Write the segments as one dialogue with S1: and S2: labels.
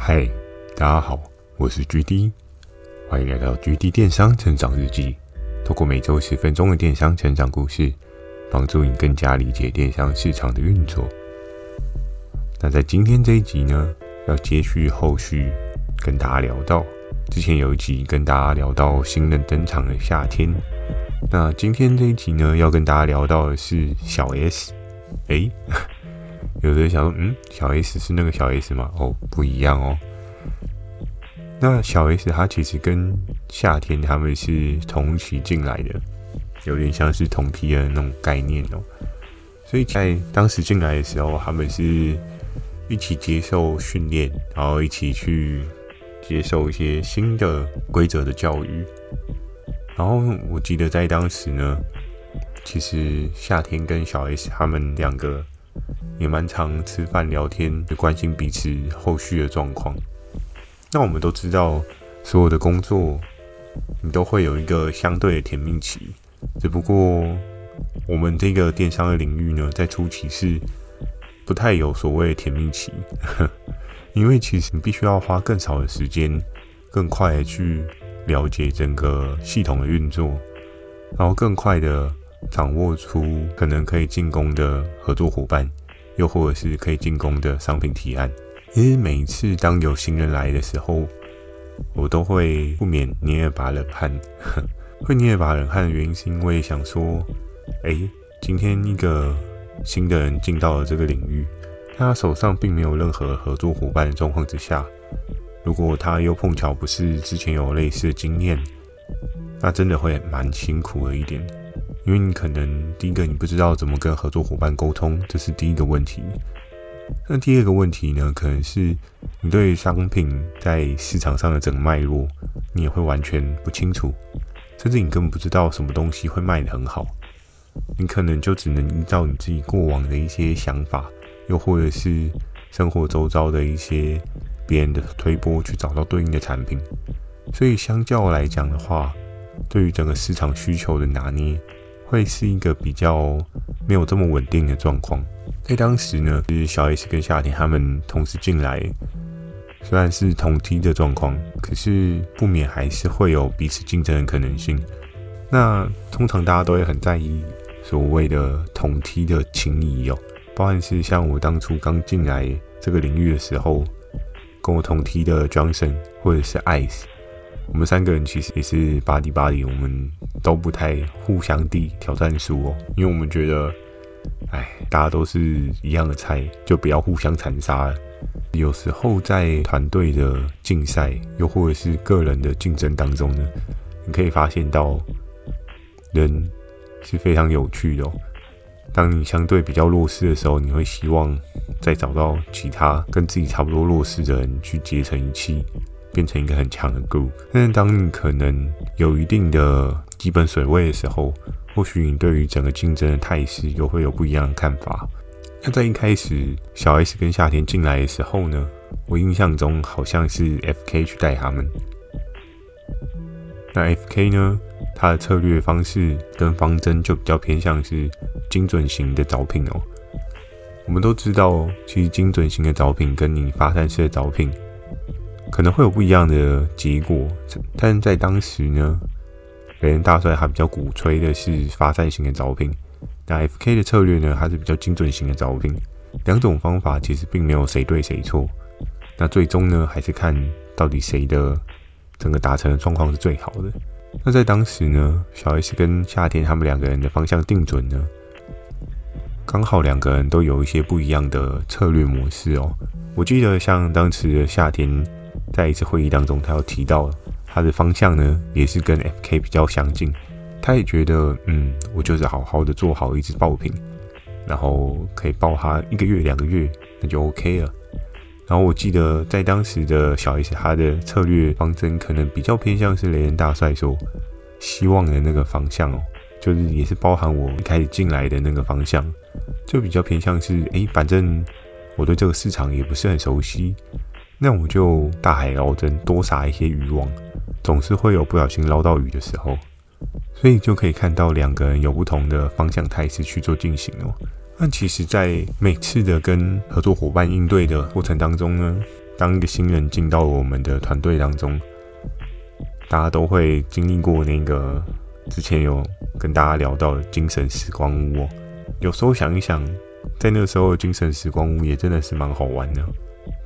S1: 嗨，大家好，我是 GD，欢迎来到 GD 电商成长日记。透过每周十分钟的电商成长故事，帮助你更加理解电商市场的运作。那在今天这一集呢，要接续后续跟大家聊到，之前有一集跟大家聊到新人登场的夏天。那今天这一集呢，要跟大家聊到的是小 S。诶，有人想说，嗯，小 S 是那个小 S 吗？哦，不一样哦。那小 S 他其实跟夏天他们是同期进来的，有点像是同批的那种概念哦。所以在当时进来的时候，他们是一起接受训练，然后一起去接受一些新的规则的教育。然后我记得在当时呢，其实夏天跟小 S 他们两个也蛮常吃饭聊天，也关心彼此后续的状况。那我们都知道，所有的工作你都会有一个相对的甜蜜期，只不过我们这个电商的领域呢，在初期是不太有所谓的甜蜜期，因为其实你必须要花更少的时间，更快的去。了解整个系统的运作，然后更快的掌握出可能可以进攻的合作伙伴，又或者是可以进攻的商品提案。其实每一次当有新人来的时候，我都会不免捏一把冷汗。会捏一把冷汗的原因是因为想说，哎，今天一个新的人进到了这个领域，他手上并没有任何合作伙伴的状况之下。如果他又碰巧不是之前有类似的经验，那真的会蛮辛苦的一点，因为你可能第一个你不知道怎么跟合作伙伴沟通，这是第一个问题。那第二个问题呢，可能是你对商品在市场上的整个脉络，你也会完全不清楚，甚至你根本不知道什么东西会卖得很好，你可能就只能依照你自己过往的一些想法，又或者是生活周遭的一些。别人的推波去找到对应的产品，所以相较来讲的话，对于整个市场需求的拿捏，会是一个比较没有这么稳定的状况。在当时呢，就是小 S 跟夏天他们同时进来，虽然是同梯的状况，可是不免还是会有彼此竞争的可能性。那通常大家都会很在意所谓的同梯的情谊哦，包含是像我当初刚进来这个领域的时候。跟我同梯的 Johnson 或者是 Ice，我们三个人其实也是巴迪巴迪我们都不太互相地挑战书哦，因为我们觉得，哎，大家都是一样的菜，就不要互相残杀了。有时候在团队的竞赛，又或者是个人的竞争当中呢，你可以发现到，人是非常有趣的哦。当你相对比较弱势的时候，你会希望再找到其他跟自己差不多弱势的人去结成一气，变成一个很强的 group。但是当你可能有一定的基本水位的时候，或许你对于整个竞争的态势又会有不一样的看法。那在一开始小 S 跟夏天进来的时候呢，我印象中好像是 FK 去带他们。那 FK 呢？他的策略方式跟方针就比较偏向是精准型的招聘哦。我们都知道，其实精准型的招聘跟你发散式的招聘可能会有不一样的结果，但在当时呢，人大帅还比较鼓吹的是发散型的招聘，那 FK 的策略呢，还是比较精准型的招聘。两种方法其实并没有谁对谁错，那最终呢，还是看到底谁的整个达成的状况是最好的。那在当时呢，小 S 跟夏天他们两个人的方向定准呢，刚好两个人都有一些不一样的策略模式哦。我记得像当时的夏天在一次会议当中，他有提到他的方向呢，也是跟 FK 比较相近。他也觉得，嗯，我就是好好的做好一支爆品，然后可以爆他一个月两个月，那就 OK 了。然后我记得在当时的小 S，他的策略方针可能比较偏向是雷人大帅说希望的那个方向哦，就是也是包含我一开始进来的那个方向，就比较偏向是诶，反正我对这个市场也不是很熟悉，那我就大海捞针，多撒一些渔网，总是会有不小心捞到鱼的时候，所以就可以看到两个人有不同的方向态势去做进行哦。那其实，在每次的跟合作伙伴应对的过程当中呢，当一个新人进到我们的团队当中，大家都会经历过那个之前有跟大家聊到的精神时光屋哦。有时候想一想，在那时候的精神时光屋也真的是蛮好玩的。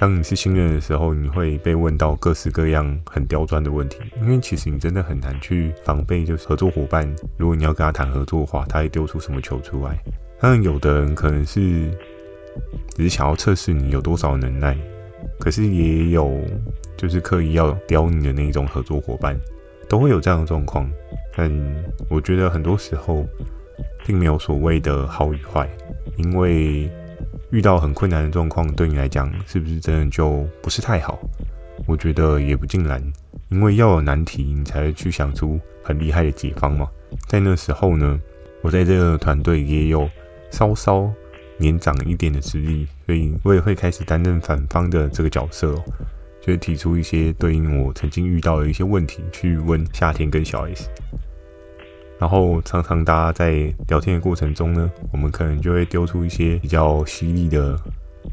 S1: 当你是新人的时候，你会被问到各式各样很刁钻的问题，因为其实你真的很难去防备，就是合作伙伴，如果你要跟他谈合作的话，他会丢出什么球出来。当然，有的人可能是只是想要测试你有多少能耐，可是也有就是刻意要刁你的那种合作伙伴，都会有这样的状况。但我觉得很多时候并没有所谓的好与坏，因为。遇到很困难的状况，对你来讲是不是真的就不是太好？我觉得也不尽然，因为要有难题，你才会去想出很厉害的解方嘛。在那时候呢，我在这个团队也有稍稍年长一点的实力，所以我也会开始担任反方的这个角色哦，就是提出一些对应我曾经遇到的一些问题，去问夏天跟小 S。然后常常大家在聊天的过程中呢，我们可能就会丢出一些比较犀利的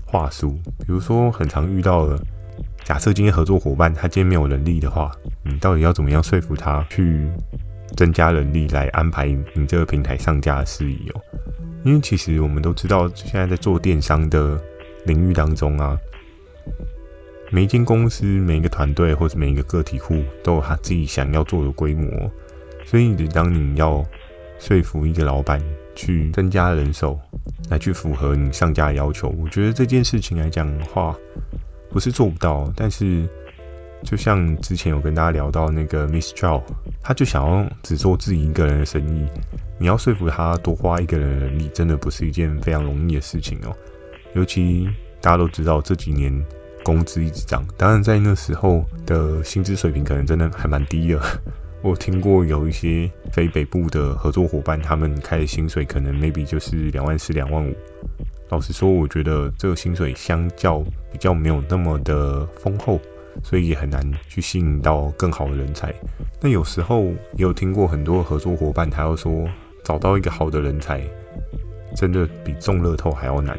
S1: 话术，比如说很常遇到的，假设今天合作伙伴他今天没有能力的话，你到底要怎么样说服他去增加人力来安排你这个平台上架的事宜哦？因为其实我们都知道，现在在做电商的领域当中啊，每一间公司、每一个团队或者每一个个体户都有他自己想要做的规模。所以，当你要说服一个老板去增加人手，来去符合你上架的要求，我觉得这件事情来讲的话，不是做不到。但是，就像之前有跟大家聊到那个 Miss Chow，他就想要只做自己一个人的生意，你要说服他多花一个人的人力，真的不是一件非常容易的事情哦。尤其大家都知道这几年工资一直涨，当然在那时候的薪资水平可能真的还蛮低的。我听过有一些非北部的合作伙伴，他们开的薪水可能 maybe 就是两万四、两万五。老实说，我觉得这个薪水相较比较没有那么的丰厚，所以也很难去吸引到更好的人才。那有时候也有听过很多合作伙伴，他要说找到一个好的人才，真的比中乐透还要难。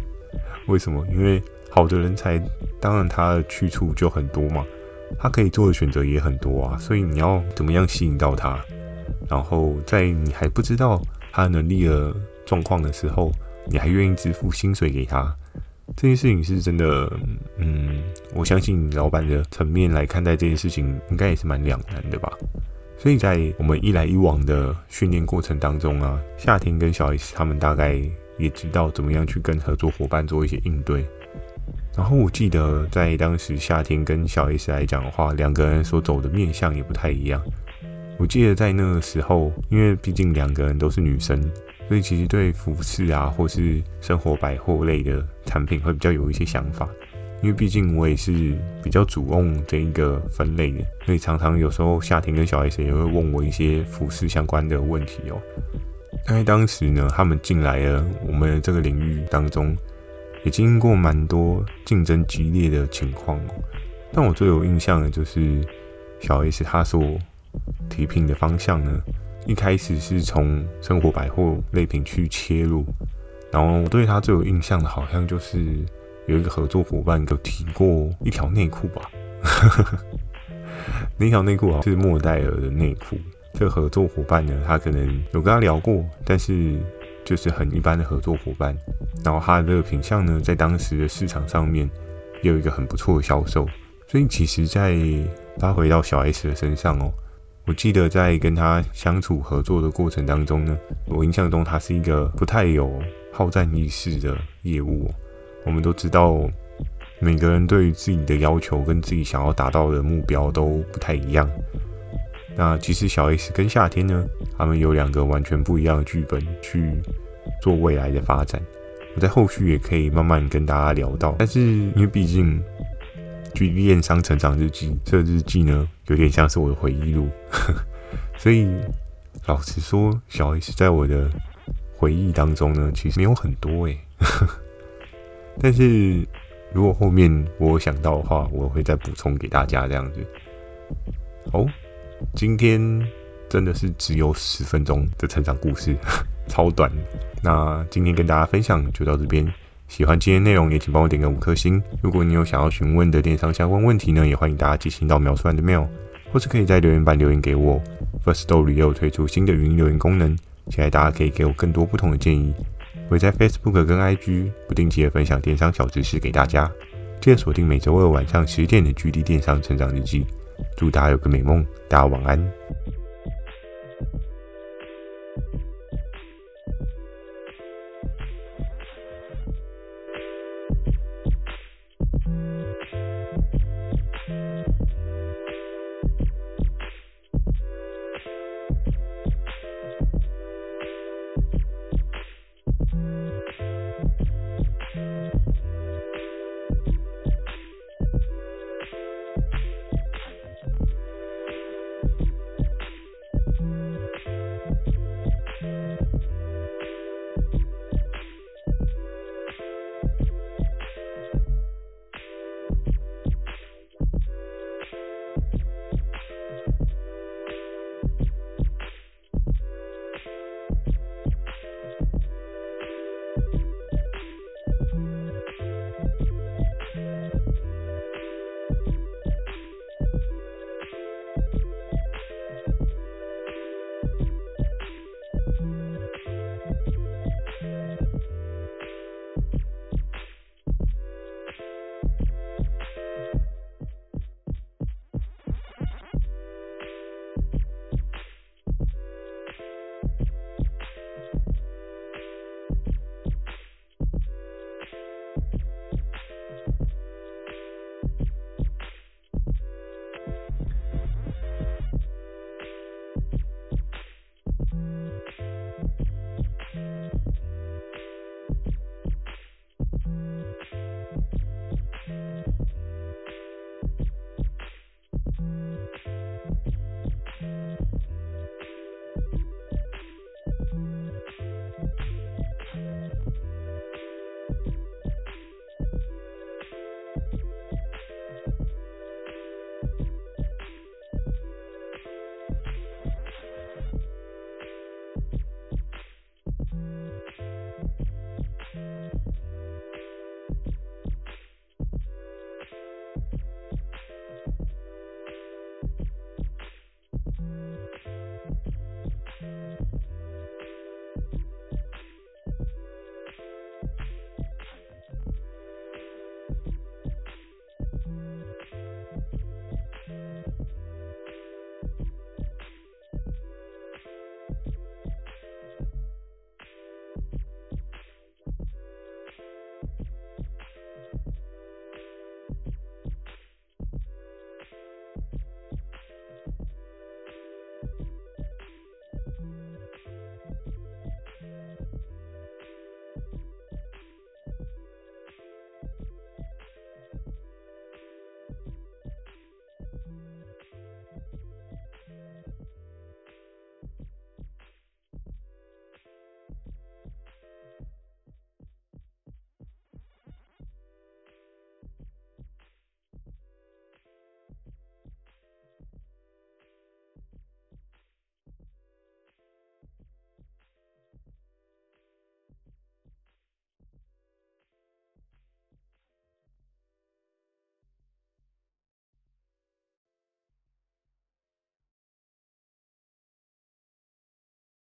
S1: 为什么？因为好的人才，当然他的去处就很多嘛。他可以做的选择也很多啊，所以你要怎么样吸引到他？然后在你还不知道他的能力的状况的时候，你还愿意支付薪水给他，这件事情是真的。嗯，我相信老板的层面来看待这件事情，应该也是蛮两难的吧。所以在我们一来一往的训练过程当中啊，夏天跟小 S 他们大概也知道怎么样去跟合作伙伴做一些应对。然后我记得在当时夏天跟小 S 来讲的话，两个人所走的面向也不太一样。我记得在那个时候，因为毕竟两个人都是女生，所以其实对服饰啊或是生活百货类的产品会比较有一些想法。因为毕竟我也是比较主攻这一个分类的，所以常常有时候夏天跟小 S 也会问我一些服饰相关的问题哦。在当时呢，他们进来了我们这个领域当中。也经历过蛮多竞争激烈的情况，但我最有印象的就是小 S 他所提品的方向呢，一开始是从生活百货类品去切入，然后我对他最有印象的，好像就是有一个合作伙伴有提过一条内裤吧，那条内裤啊是莫代尔的内裤，这个合作伙伴呢，他可能有跟他聊过，但是。就是很一般的合作伙伴，然后他的这个品相呢，在当时的市场上面也有一个很不错的销售，所以其实，在他回到小 S 的身上哦，我记得在跟他相处合作的过程当中呢，我印象中他是一个不太有好战意识的业务。我们都知道，每个人对于自己的要求跟自己想要达到的目标都不太一样。那其实小 S 跟夏天呢，他们有两个完全不一样的剧本去做未来的发展。我在后续也可以慢慢跟大家聊到。但是因为毕竟《去恋商成长日记》这日记呢，有点像是我的回忆录，所以老实说，小 S 在我的回忆当中呢，其实没有很多诶。但是如果后面我想到的话，我会再补充给大家这样子。好。今天真的是只有十分钟的成长故事，超短。那今天跟大家分享就到这边，喜欢今天内容也请帮我点个五颗星。如果你有想要询问的电商相关问题呢，也欢迎大家寄信到描述栏的 mail，或是可以在留言板留言给我。Firstory 也有推出新的语音留言功能，期待大家可以给我更多不同的建议。我会在 Facebook 跟 IG 不定期的分享电商小知识给大家。记得锁定每周二晚上十点的《GD 电商成长日记》。祝大家有个美梦，大家晚安。